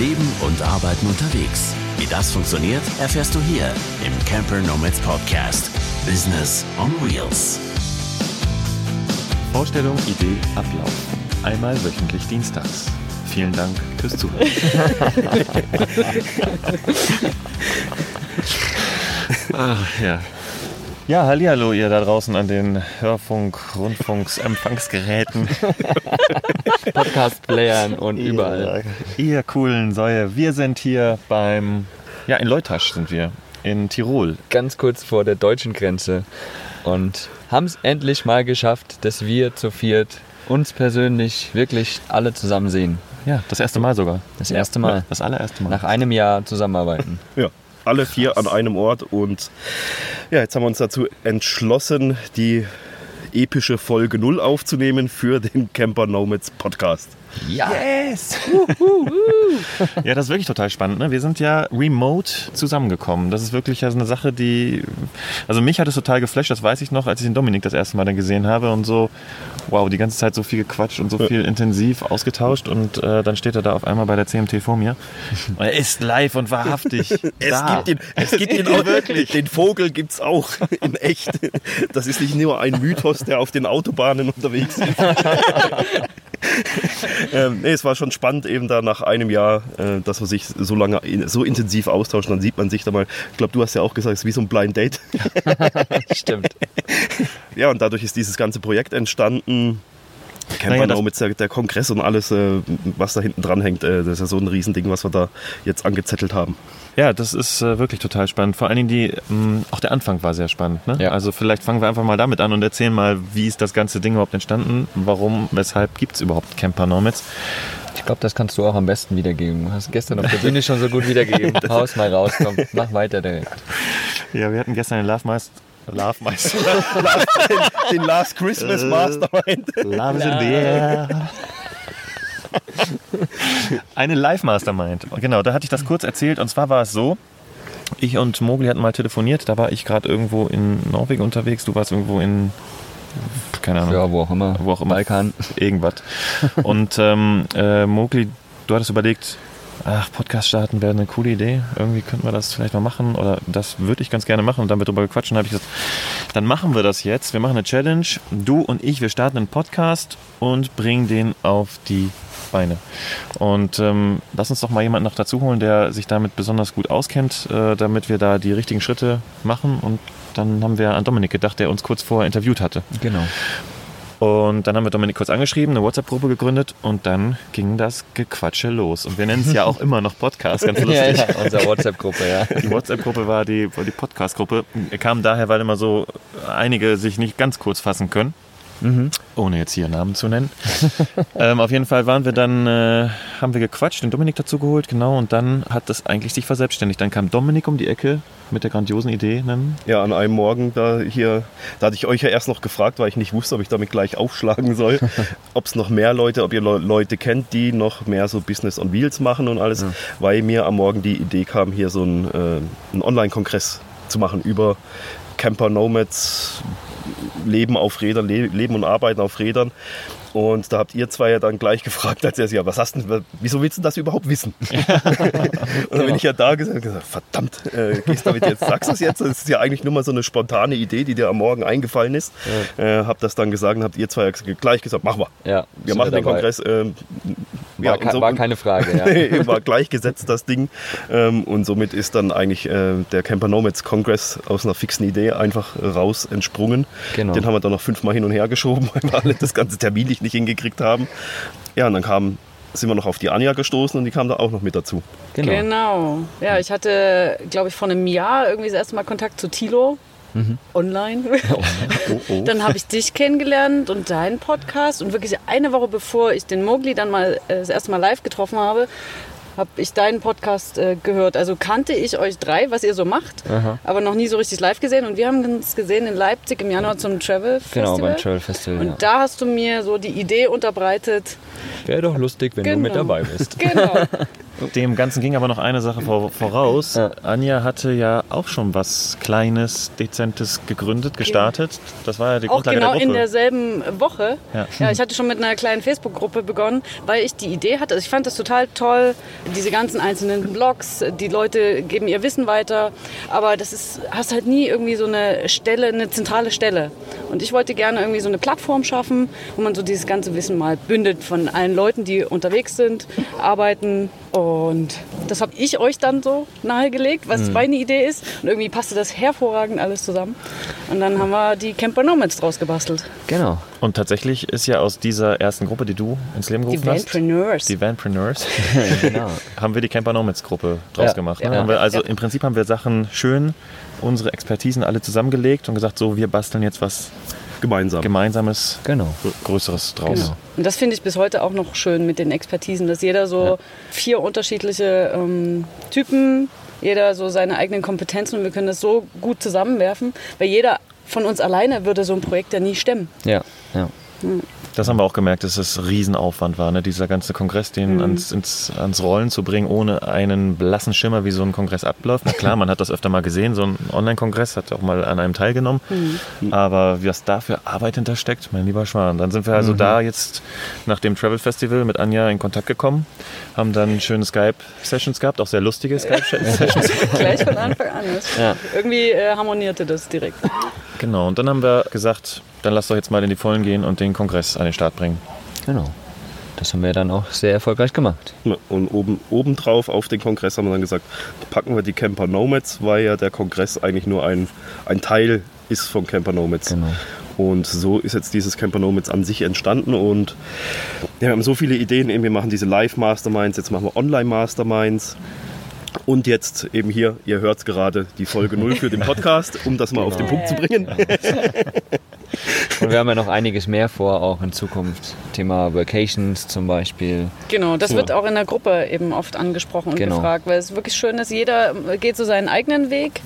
Leben und Arbeiten unterwegs. Wie das funktioniert, erfährst du hier im Camper Nomads Podcast. Business on Wheels. Vorstellung, Idee, Ablauf. Einmal wöchentlich dienstags. Vielen Dank fürs Zuhören. Ach, ja. Ja, hallihallo ihr da draußen an den Hörfunk, Rundfunks, Empfangsgeräten. Podcast-Playern und überall. Ihr, ihr coolen Säue. Wir sind hier beim, ja, in Leutasch sind wir, in Tirol. Ganz kurz vor der deutschen Grenze. Und haben es endlich mal geschafft, dass wir zu viert uns persönlich wirklich alle zusammen sehen. Ja, das erste Mal sogar. Das erste Mal. Das allererste Mal. Nach einem Jahr zusammenarbeiten. Ja, alle vier an einem Ort und ja, jetzt haben wir uns dazu entschlossen, die epische Folge 0 aufzunehmen für den Camper Nomads Podcast. Ja. Yes! ja, das ist wirklich total spannend. Ne? Wir sind ja remote zusammengekommen. Das ist wirklich ja so eine Sache, die. Also, mich hat es total geflasht, das weiß ich noch, als ich den Dominik das erste Mal dann gesehen habe und so, wow, die ganze Zeit so viel gequatscht und so viel intensiv ausgetauscht und äh, dann steht er da auf einmal bei der CMT vor mir. Und er ist live und wahrhaftig. Es da. gibt ihn, es gibt ihn auch wirklich. Den Vogel gibt es auch in echt. Das ist nicht nur ein Mythos, der auf den Autobahnen unterwegs ist. ähm, nee, es war schon spannend, eben da nach einem Jahr, äh, dass man sich so lange in, so intensiv austauscht. Dann sieht man sich da mal, ich glaube, du hast ja auch gesagt, es ist wie so ein Blind Date. Stimmt. ja, und dadurch ist dieses ganze Projekt entstanden. Kennt Naja, man auch mit der, der Kongress und alles, äh, was da hinten dran hängt. Äh, das ist ja so ein Riesending, was wir da jetzt angezettelt haben. Ja, das ist äh, wirklich total spannend. Vor allen Dingen die, mh, auch der Anfang war sehr spannend. Ne? Ja. Also vielleicht fangen wir einfach mal damit an und erzählen mal, wie ist das ganze Ding überhaupt entstanden? Warum, weshalb gibt es überhaupt Camper Nomads? Ich glaube, das kannst du auch am besten wiedergeben. Du hast gestern auf der Bühne schon so gut wiedergegeben. Haus mal raus, komm, mach weiter direkt. Ja, wir hatten gestern den Love Meister. Love Meister. Den Last Christmas Mastermind. Love is in the air. Eine Live-Mastermind. Genau, da hatte ich das kurz erzählt. Und zwar war es so, ich und Mogli hatten mal telefoniert. Da war ich gerade irgendwo in Norwegen unterwegs. Du warst irgendwo in, keine Ahnung, Ja, wo auch immer. wo auch immer. Balkan. Irgendwas. Und ähm, äh, Mogli, du hattest überlegt, ach, Podcast starten wäre eine coole Idee. Irgendwie könnten wir das vielleicht mal machen. Oder das würde ich ganz gerne machen. Und dann wird darüber gequatscht. Habe ich gesagt, dann machen wir das jetzt. Wir machen eine Challenge. Du und ich, wir starten einen Podcast und bringen den auf die Beine. Und ähm, lass uns doch mal jemanden noch dazu holen, der sich damit besonders gut auskennt, äh, damit wir da die richtigen Schritte machen. Und dann haben wir an Dominik gedacht, der uns kurz vorher interviewt hatte. Genau. Und dann haben wir Dominik kurz angeschrieben, eine WhatsApp-Gruppe gegründet und dann ging das Gequatsche los. Und wir nennen es ja auch immer noch Podcast, ganz lustig. Ja, ja, unsere WhatsApp-Gruppe, ja. Die WhatsApp-Gruppe war die, war die Podcast-Gruppe. Kam daher, weil immer so einige sich nicht ganz kurz fassen können. Ohne jetzt hier Namen zu nennen. ähm, auf jeden Fall waren wir dann, äh, haben wir gequatscht, den Dominik dazu geholt, genau, und dann hat das eigentlich sich verselbstständigt. Dann kam Dominik um die Ecke mit der grandiosen Idee. Dann, Ja, an einem Morgen da hier, da hatte ich euch ja erst noch gefragt, weil ich nicht wusste, ob ich damit gleich aufschlagen soll, ob es noch mehr Leute, ob ihr Le Leute kennt, die noch mehr so Business on Wheels machen und alles, weil mir am Morgen die Idee kam, hier so einen, äh, einen Online-Kongress zu machen über Camper Nomads, Leben auf Rädern, Le Leben und Arbeiten auf Rädern. Und da habt ihr zwei ja dann gleich gefragt, als er ja, was hast denn, wieso willst du das überhaupt wissen? und dann bin ich ja da gesagt, gesagt verdammt, äh, gehst damit jetzt, sagst du es jetzt? Das ist ja eigentlich nur mal so eine spontane Idee, die dir am Morgen eingefallen ist. Äh, hab das dann gesagt und habt ihr zwei gleich gesagt, machen wir. Ja, Wir machen den dabei. Kongress. Ähm, War, ke- so- war keine Frage, ja. Nee, war gleichgesetzt das Ding. Ähm, und somit ist dann eigentlich äh, der Camper Nomads Congress aus einer fixen Idee einfach raus entsprungen. Genau. Den haben wir dann noch fünfmal hin und her geschoben, weil wir alle das ganze terminlich nicht hingekriegt haben. Ja, und dann kam, sind wir noch auf die Anja gestoßen und die kam da auch noch mit dazu. Genau. Genau. Ja, ich hatte, glaube ich, vor einem Jahr irgendwie das erste Mal Kontakt zu Tilo. Online. Oh, Dann habe ich dich kennengelernt und deinen Podcast. Und wirklich eine Woche bevor ich den Mogli dann mal äh, das erste Mal live getroffen habe, habe ich deinen Podcast äh, gehört. Also kannte ich euch drei, was ihr so macht, aber noch nie so richtig live gesehen. Und wir haben uns gesehen in Leipzig im Januar zum Travel Festival. Genau, beim Trail Festival. Und Ja. da hast du mir so die Idee unterbreitet. Wäre doch lustig, wenn du mit Genau. dabei bist. Genau. Dem Ganzen ging aber noch eine Sache vor, voraus. Ja. Anja hatte ja auch schon was Kleines, Dezentes gegründet, gestartet. Das war ja die Auch Grundlage genau der in Gruppe. derselben Woche. Ja. Ja. ich hatte schon mit einer kleinen Facebook-Gruppe begonnen, weil ich die Idee hatte. Also ich fand das total toll, diese ganzen einzelnen Blogs, die Leute geben ihr Wissen weiter, aber das ist, hast halt nie irgendwie so eine Stelle, eine zentrale Stelle. Und ich wollte gerne irgendwie so eine Plattform schaffen, wo man so dieses ganze Wissen mal bündelt von allen Leuten, die unterwegs sind, arbeiten. Und das habe ich euch dann so nahegelegt, was Mhm. meine Idee ist. Und irgendwie passte das hervorragend alles zusammen. Und dann haben wir die Camper Nomads draus gebastelt. Genau. Und tatsächlich ist ja aus dieser ersten Gruppe, die du ins Leben Die gerufen hast, Vanpreneurs. die Vanpreneurs, genau. haben wir die Camper Nomads Gruppe draus Ja, gemacht. Ne? ja. Wir also Ja. im Prinzip haben wir Sachen schön, unsere Expertisen alle zusammengelegt und gesagt, so wir basteln jetzt was Gemeinsam. Gemeinsames, Genau. Größeres draus. Genau. Und das finde ich bis heute auch noch schön mit den Expertisen, dass jeder so Ja. vier unterschiedliche ähm, Typen, jeder so seine eigenen Kompetenzen und wir können das so gut zusammenwerfen, weil jeder von uns alleine würde so ein Projekt ja nie stemmen. Ja, ja. Das haben wir auch gemerkt, dass es Riesenaufwand war, ne? dieser ganze Kongress, den Mhm. ans, ins, ans Rollen zu bringen, ohne einen blassen Schimmer, wie so ein Kongress abläuft. Na klar, man hat das öfter mal gesehen, so ein Online-Kongress, hat auch mal an einem teilgenommen. Mhm. Aber was da für Arbeit hintersteckt, mein lieber Schwan. Dann sind wir Mhm. also da jetzt nach dem Travel Festival mit Anja in Kontakt gekommen, haben dann schöne Skype-Sessions gehabt, auch sehr lustige Skype-Sessions. Gleich von Anfang an. Ja. Irgendwie äh, harmonierte das direkt. Genau, und dann haben wir gesagt, dann lass doch jetzt mal in die Vollen gehen und den Kongress an den Start bringen. Genau. Das haben wir dann auch sehr erfolgreich gemacht. Und oben, obendrauf auf den Kongress haben wir dann gesagt, packen wir die Camper Nomads, weil ja der Kongress eigentlich nur ein, ein Teil ist von Camper Nomads. Genau. Und so ist jetzt dieses Camper Nomads an sich entstanden. Und ja, wir haben so viele Ideen. Eben, wir machen diese Live-Masterminds, jetzt machen wir Online-Masterminds. Und jetzt eben hier, ihr hört es gerade, die Folge 0 für den Podcast, um das mal auf den Punkt zu bringen. Und wir haben ja noch einiges mehr vor, auch in Zukunft. Thema Vacations zum Beispiel. Genau, das Ja. wird auch in der Gruppe eben oft angesprochen und Genau. gefragt, weil es wirklich schön ist, jeder geht so seinen eigenen Weg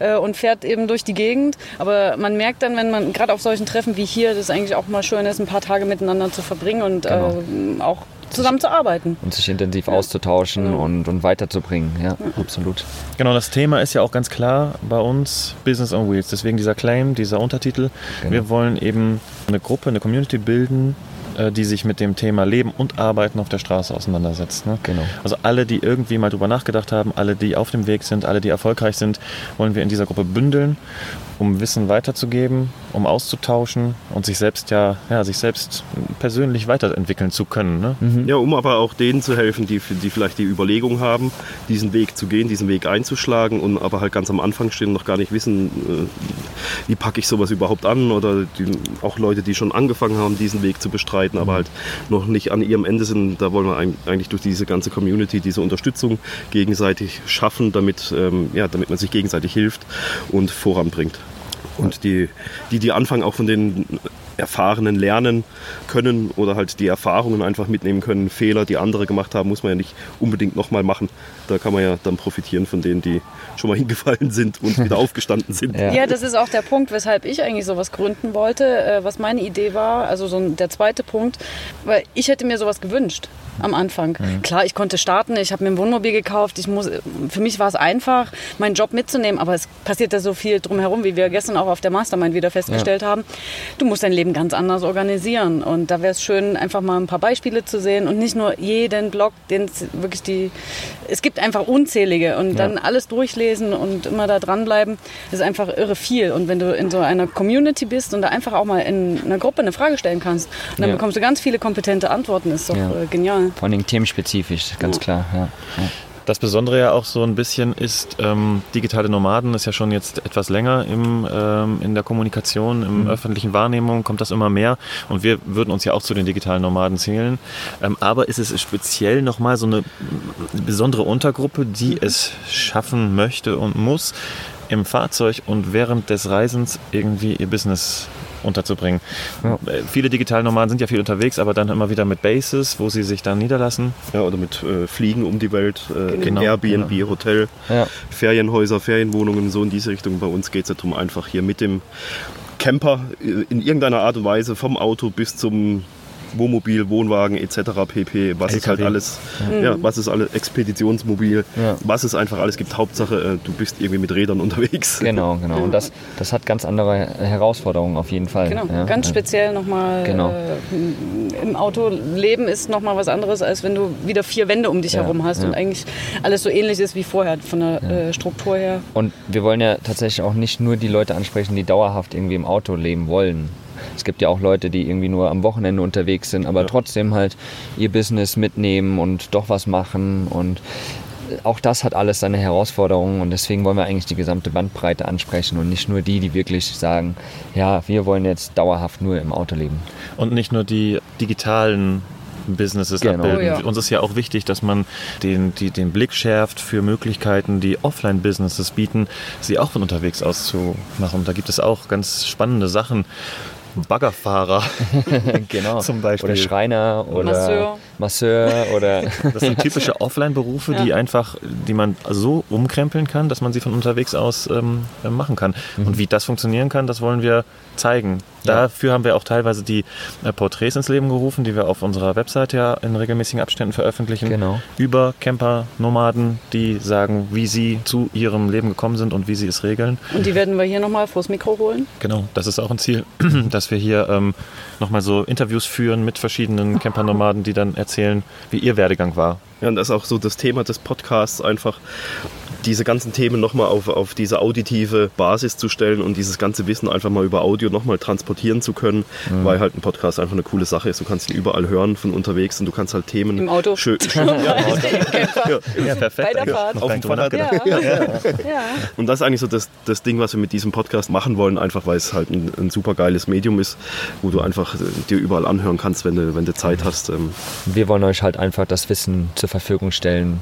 äh, und fährt eben durch die Gegend. Aber man merkt dann, wenn man gerade auf solchen Treffen wie hier, dass es eigentlich auch mal schön ist, ein paar Tage miteinander zu verbringen und Genau. äh, auch zusammen zu arbeiten. Und sich intensiv auszutauschen Genau. und, und weiterzubringen. Ja, absolut. Genau, das Thema ist ja auch ganz klar bei uns Business on Wheels. Deswegen dieser Claim, dieser Untertitel. Genau. Wir wollen eben eine Gruppe, eine Community bilden, äh, die sich mit dem Thema Leben und Arbeiten auf der Straße auseinandersetzt. Ne? Genau. Also alle, die irgendwie mal drüber nachgedacht haben, alle, die auf dem Weg sind, alle, die erfolgreich sind, wollen wir in dieser Gruppe bündeln, um Wissen weiterzugeben, um auszutauschen und sich selbst ja, ja sich selbst persönlich weiterentwickeln zu können. Ne? Ja, um aber auch denen zu helfen, die, die vielleicht die Überlegung haben, diesen Weg zu gehen, diesen Weg einzuschlagen und aber halt ganz am Anfang stehen und noch gar nicht wissen, äh, wie packe ich sowas überhaupt an oder die, auch Leute, die schon angefangen haben, diesen Weg zu bestreiten, aber halt noch nicht an ihrem Ende sind. Da wollen wir eigentlich durch diese ganze Community diese Unterstützung gegenseitig schaffen, damit, ähm, ja, damit man sich gegenseitig hilft und voranbringt. Und die, die, die anfangen, auch von den Erfahrenen lernen können oder halt die Erfahrungen einfach mitnehmen können. Fehler, die andere gemacht haben, muss man ja nicht unbedingt nochmal machen. Da kann man ja dann profitieren von denen, die schon mal hingefallen sind und wieder aufgestanden sind. Ja. Ja, das ist auch der Punkt, weshalb ich eigentlich sowas gründen wollte, äh, was meine Idee war. Also so der zweite Punkt, weil ich hätte mir sowas gewünscht am Anfang. Klar, ich konnte starten, ich habe mir ein Wohnmobil gekauft, ich muss, für mich war es einfach, meinen Job mitzunehmen, aber es passiert da so viel drumherum, wie wir gestern auch auf der Mastermind wieder festgestellt haben. Du musst dein Leben ganz anders organisieren und da wäre es schön, einfach mal ein paar Beispiele zu sehen und nicht nur jeden Blog, den es wirklich die, es gibt einfach unzählige und dann alles durchlesen und immer da dranbleiben, ist einfach irre viel. Und wenn du in so einer Community bist und da einfach auch mal in einer Gruppe eine Frage stellen kannst, und dann Ja. bekommst du ganz viele kompetente Antworten, ist doch Ja. äh, genial. Vor allem themenspezifisch, ganz klar. Das Besondere ja auch so ein bisschen ist, ähm, digitale Nomaden ist ja schon jetzt etwas länger im, ähm, in der Kommunikation, im öffentlichen Wahrnehmung kommt das immer mehr und wir würden uns ja auch zu den digitalen Nomaden zählen. Ähm, aber ist es speziell nochmal so eine besondere Untergruppe, die es schaffen möchte und muss, im Fahrzeug und während des Reisens irgendwie ihr Business unterzubringen. Ja. Äh, Viele digitale Nomaden sind ja viel unterwegs, aber dann immer wieder mit Bases, wo sie sich dann niederlassen. Ja, oder mit äh, Fliegen um die Welt, äh, Genau, Airbnb, Hotel, Ja. Ferienhäuser, Ferienwohnungen, so in diese Richtung. Bei uns geht es ja darum, einfach hier mit dem Camper äh, in irgendeiner Art und Weise vom Auto bis zum Wohnmobil, Wohnwagen etc. pp. Was ist halt alles, ja, was ist alles Expeditionsmobil, Ja. was es einfach alles gibt. Hauptsache, äh, du bist irgendwie mit Rädern unterwegs. Genau, genau. Und das, das hat ganz andere Herausforderungen auf jeden Fall. Genau, ja. ganz speziell nochmal. Genau. Äh, Im Autoleben ist nochmal was anderes, als wenn du wieder vier Wände um dich Ja, herum hast ja. und eigentlich alles so ähnlich ist wie vorher, von der äh, Struktur her. Und wir wollen ja tatsächlich auch nicht nur die Leute ansprechen, die dauerhaft irgendwie im Auto leben wollen. Es gibt ja auch Leute, die irgendwie nur am Wochenende unterwegs sind, aber trotzdem halt ihr Business mitnehmen und doch was machen. Und auch das hat alles seine Herausforderungen und deswegen wollen wir eigentlich die gesamte Bandbreite ansprechen und nicht nur die, die wirklich sagen, ja, wir wollen jetzt dauerhaft nur im Auto leben. Und nicht nur die digitalen Businesses Genau. abbilden. Oh ja. Uns ist ja auch wichtig, dass man den, die, den Blick schärft für Möglichkeiten, die Offline-Businesses bieten, sie auch von unterwegs aus zu machen. Da gibt es auch ganz spannende Sachen. Baggerfahrer genau. zum Beispiel. Oder Schreiner oder Masseur. Masseur oder Das sind typische Offline-Berufe, die einfach, die man so umkrempeln kann, dass man sie von unterwegs aus ähm, äh, machen kann. Und wie das funktionieren kann, das wollen wir zeigen. Ja. Dafür haben wir auch teilweise die äh, Porträts ins Leben gerufen, die wir auf unserer Webseite ja in regelmäßigen Abständen veröffentlichen. Genau. Über Camper, Nomaden, die sagen, wie sie zu ihrem Leben gekommen sind und wie sie es regeln. Und die werden wir hier nochmal vors Mikro holen. Genau, das ist auch ein Ziel, dass wir hier ähm, nochmal so Interviews führen mit verschiedenen Camper-Nomaden, die dann erzählen, wie ihr Werdegang war. Ja, und das ist auch so das Thema des Podcasts, einfach diese ganzen Themen nochmal auf, auf diese auditive Basis zu stellen und dieses ganze Wissen einfach mal über Audio nochmal transportieren zu können, weil halt ein Podcast einfach eine coole Sache ist. Du kannst ihn überall hören von unterwegs und du kannst halt Themen Im Auto. schön, schön ja, Camper. Ja, perfekt. Bei der Fahrt. Noch Auf dem Fahrrad. nachgedacht. Ja. ja. Und das ist eigentlich so das, das Ding, was wir mit diesem Podcast machen wollen, einfach weil es halt ein, ein super geiles Medium ist, wo du einfach äh, dir überall anhören kannst, wenn du, wenn du Zeit hast. Ähm, wir wollen euch halt einfach das Wissen zur Verfügung stellen,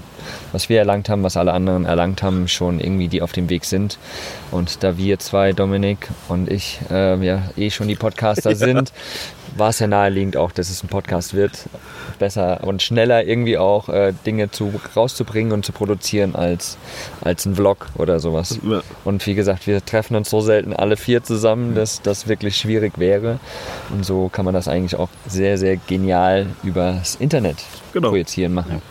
was wir erlangt haben, was alle anderen erlangt haben, schon irgendwie die auf dem Weg sind. Und da wir zwei, Dominik und ich, äh, ja eh schon die Podcaster sind, war es ja naheliegend auch, dass es ein Podcast wird. Besser und schneller irgendwie auch äh, Dinge zu, rauszubringen und zu produzieren als, als ein Vlog oder sowas. Ja. Und wie gesagt, wir treffen uns so selten alle vier zusammen, dass das wirklich schwierig wäre. Und so kann man das eigentlich auch sehr, sehr genial übers Internet Genau. projizieren machen.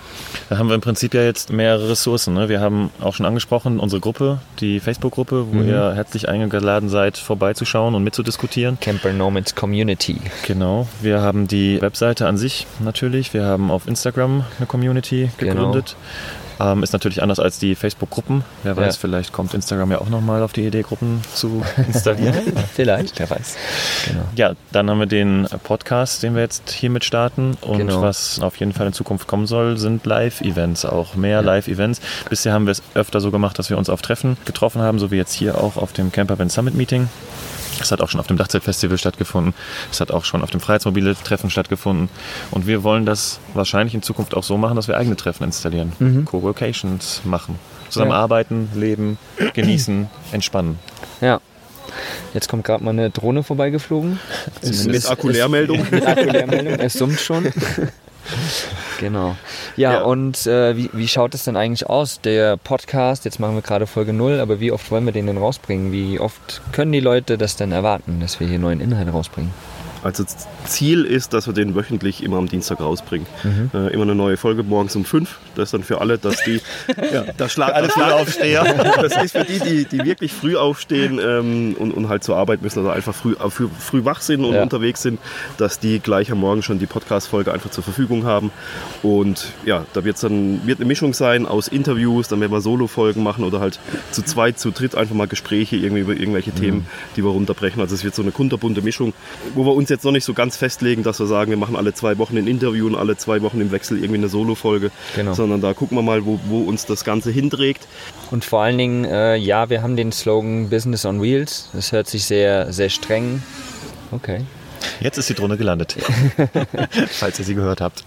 Da haben wir im Prinzip ja jetzt mehrere Ressourcen. Ne? Wir haben auch schon angesprochen, unsere Gruppe, die Facebook-Gruppe, wo ihr herzlich eingeladen seid, vorbeizuschauen und mitzudiskutieren. Camper Nomads Community. Genau. Wir haben die Webseite an sich natürlich. Wir haben auf Instagram eine Community Genau. Ähm, ist natürlich anders als die Facebook-Gruppen. Wer weiß, Ja. vielleicht kommt Instagram ja auch nochmal auf die Idee, Gruppen zu installieren. Vielleicht. Wer weiß. Genau. Ja, dann haben wir den Podcast, den wir jetzt hiermit starten. Und Genau. was auf jeden Fall in Zukunft kommen soll, sind Live-Events, auch mehr Live-Events. Bisher haben wir es öfter so gemacht, dass wir uns auf Treffen getroffen haben, so wie jetzt hier auch auf dem Camper Van Summit Meeting. Es hat auch schon auf dem Dachzeltfestival stattgefunden. Es hat auch schon auf dem Freiheitsmobile-Treffen stattgefunden. Und wir wollen das wahrscheinlich in Zukunft auch so machen, dass wir eigene Treffen installieren. Co-Locations machen. Zusammen Ja. arbeiten, leben, genießen, entspannen. Ja. Jetzt kommt gerade mal eine Drohne vorbeigeflogen. mit Akkuleermeldung. Mit Akkuleermeldung. Es summt schon. Genau. Ja, Ja. und äh, wie, wie schaut es denn eigentlich aus? Der Podcast, jetzt machen wir gerade Folge 0, aber wie oft wollen wir den denn rausbringen? Wie oft können die Leute das denn erwarten, dass wir hier neuen Inhalt rausbringen? Also das Ziel ist, dass wir den wöchentlich immer am Dienstag rausbringen. Äh, immer eine neue Folge morgens um fünf. Das ist dann für alle, dass die ja, das Schlag, alle Frühaufsteher. das ist für die, die, die wirklich früh aufstehen ähm, und, und halt zur Arbeit müssen, also einfach früh, äh, früh, früh wach sind und Ja. unterwegs sind, dass die gleich am Morgen schon die Podcast-Folge einfach zur Verfügung haben. Und ja, da wird's dann wird eine Mischung sein aus Interviews, dann werden wir Solo-Folgen machen oder halt zu zweit, zu dritt einfach mal Gespräche irgendwie über irgendwelche Themen, die wir runterbrechen. Also es wird so eine kunterbunte Mischung, wo wir uns jetzt noch nicht so ganz festlegen, dass wir sagen, wir machen alle zwei Wochen ein Interview und alle zwei Wochen im Wechsel irgendwie eine Solo-Folge, Genau. sondern da gucken wir mal, wo, wo uns das Ganze hinträgt. Und vor allen Dingen, äh, ja, wir haben den Slogan Business on Wheels. Das hört sich sehr, sehr streng. Okay. Jetzt ist die Drohne gelandet. Falls ihr sie gehört habt.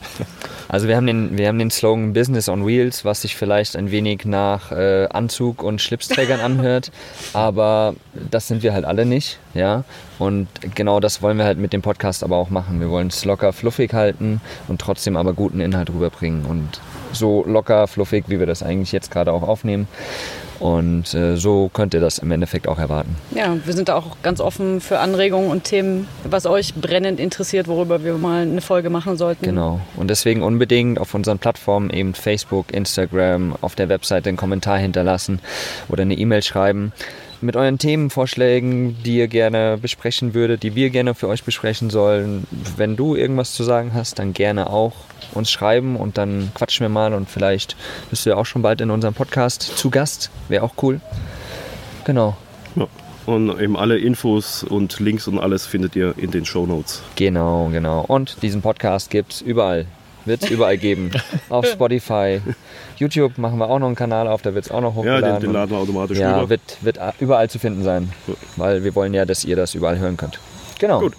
Also wir haben den, wir haben den Slogan Business on Wheels, was sich vielleicht ein wenig nach äh, Anzug und Schlipsträgern anhört, aber das sind wir halt alle nicht. Ja, und genau das wollen wir halt mit dem Podcast aber auch machen. Wir wollen es locker fluffig halten und trotzdem aber guten Inhalt rüberbringen. Und so locker fluffig, wie wir das eigentlich jetzt gerade auch aufnehmen. Und äh, so könnt ihr das im Endeffekt auch erwarten. Ja, wir sind da auch ganz offen für Anregungen und Themen, was euch brennend interessiert, worüber wir mal eine Folge machen sollten. Genau. Und deswegen unbedingt auf unseren Plattformen, eben Facebook, Instagram, auf der Webseite einen Kommentar hinterlassen oder eine E-Mail schreiben mit euren Themenvorschlägen, die ihr gerne besprechen würdet, die wir gerne für euch besprechen sollen. Wenn du irgendwas zu sagen hast, dann gerne auch uns schreiben und dann quatschen wir mal und vielleicht bist du ja auch schon bald in unserem Podcast zu Gast. Wäre auch cool. Genau. Ja. Und eben alle Infos und Links und alles findet ihr in den Show Notes. Genau, genau. Und diesen Podcast gibt es überall. Wird es überall geben. Auf Spotify. YouTube machen wir auch noch einen Kanal auf, da wird es auch noch Ja, hochgeladen. den, den laden wir automatisch ja, rüber. wird, wird überall zu finden sein. Gut. Weil wir wollen ja, dass ihr das überall hören könnt. Genau. Gut.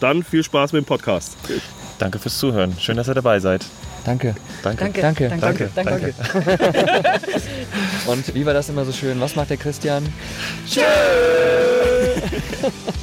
Dann viel Spaß mit dem Podcast. Danke fürs Zuhören. Schön, dass ihr dabei seid. Danke. Danke. Danke, Danke. danke, danke. Und wie war das immer so schön? Was macht der Christian? Tschö.